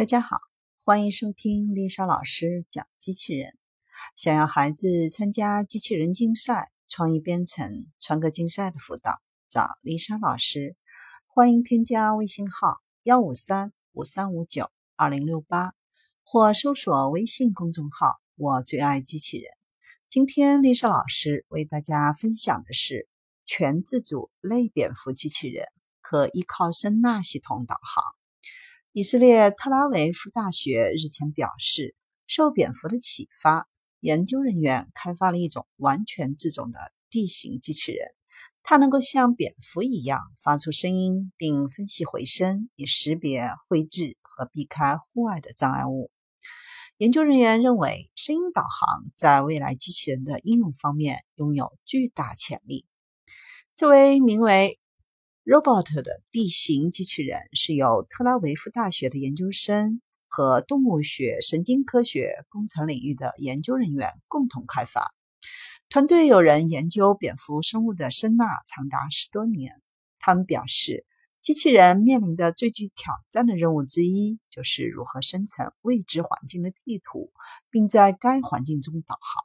大家好，欢迎收听丽莎老师讲机器人。想要孩子参加机器人竞赛、创意编程、创客竞赛的辅导，找丽莎老师。欢迎添加微信号幺五三五三五九二零六八，或搜索微信公众号“我最爱机器人”。今天丽莎老师为大家分享的是全自主类蝙蝠机器人，可依靠声纳系统导航。以色列特拉维夫大学日前表示，受蝙蝠的启发，研究人员开发了一种完全自主的地形机器人。它能够像蝙蝠一样发出声音，并分析回声，以识别、绘制和避开户外的障碍物。研究人员认为，声音导航在未来机器人的应用方面拥有巨大潜力。这位名为。Robot 的地形机器人是由特拉维夫大学的研究生和动物学、神经科学、工程领域的研究人员共同开发。团队有人研究蝙蝠生物的声呐长达十多年。他们表示，机器人面临的最具挑战的任务之一就是如何生成未知环境的地图，并在该环境中导航。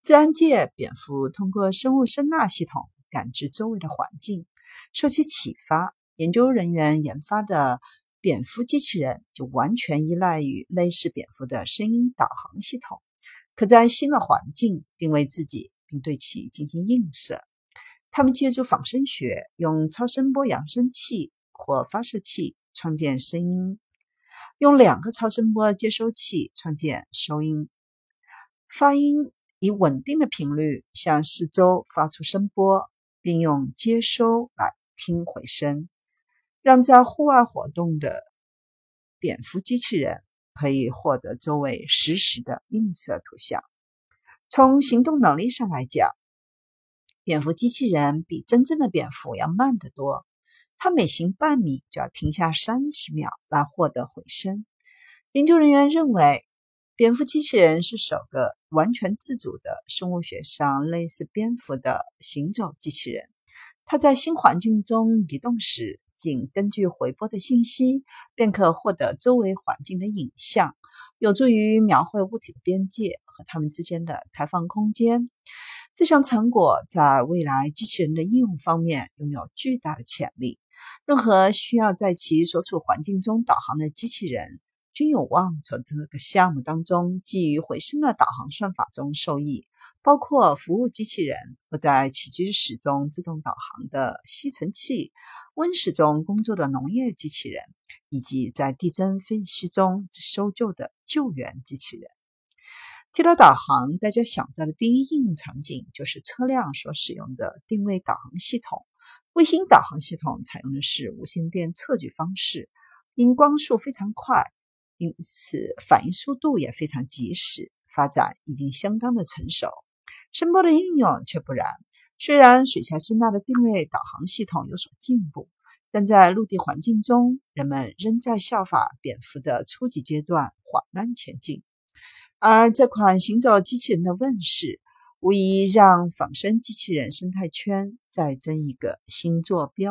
自然界，蝙蝠通过生物声呐系统感知周围的环境。受其启发，研究人员研发的蝙蝠机器人就完全依赖于类似蝙蝠的声音导航系统，可在新的环境定位自己，并对其进行映射。他们借助仿生学，用超声波扬声器或发射器创建声音，用两个超声波接收器创建收音。发音以稳定的频率向四周发出声波，并用接收来。听回声，让在户外活动的蝙蝠机器人可以获得周围实时的映射图像。从行动能力上来讲，蝙蝠机器人比真正的蝙蝠要慢得多。它每行半米就要停下三十秒来获得回声。研究人员认为，蝙蝠机器人是首个完全自主的生物学上类似蝙蝠的行走机器人。它在新环境中移动时，仅根据回波的信息，便可获得周围环境的影像，有助于描绘物体的边界和它们之间的开放空间。这项成果在未来机器人的应用方面拥有巨大的潜力。任何需要在其所处环境中导航的机器人，均有望从这个项目当中基于回声的导航算法中受益。包括服务机器人或在起居室中自动导航的吸尘器、温室中工作的农业机器人，以及在地震废墟中搜救的救援机器人。提到导航，大家想到的第一应用场景就是车辆所使用的定位导航系统。卫星导航系统采用的是无线电测距方式，因光速非常快，因此反应速度也非常及时，发展已经相当的成熟。声波的应用却不然。虽然水下声纳的定位导航系统有所进步，但在陆地环境中，人们仍在效法蝙蝠的初级阶段缓慢前进。而这款行走机器人的问世，无疑让仿生机器人生态圈再增一个新坐标。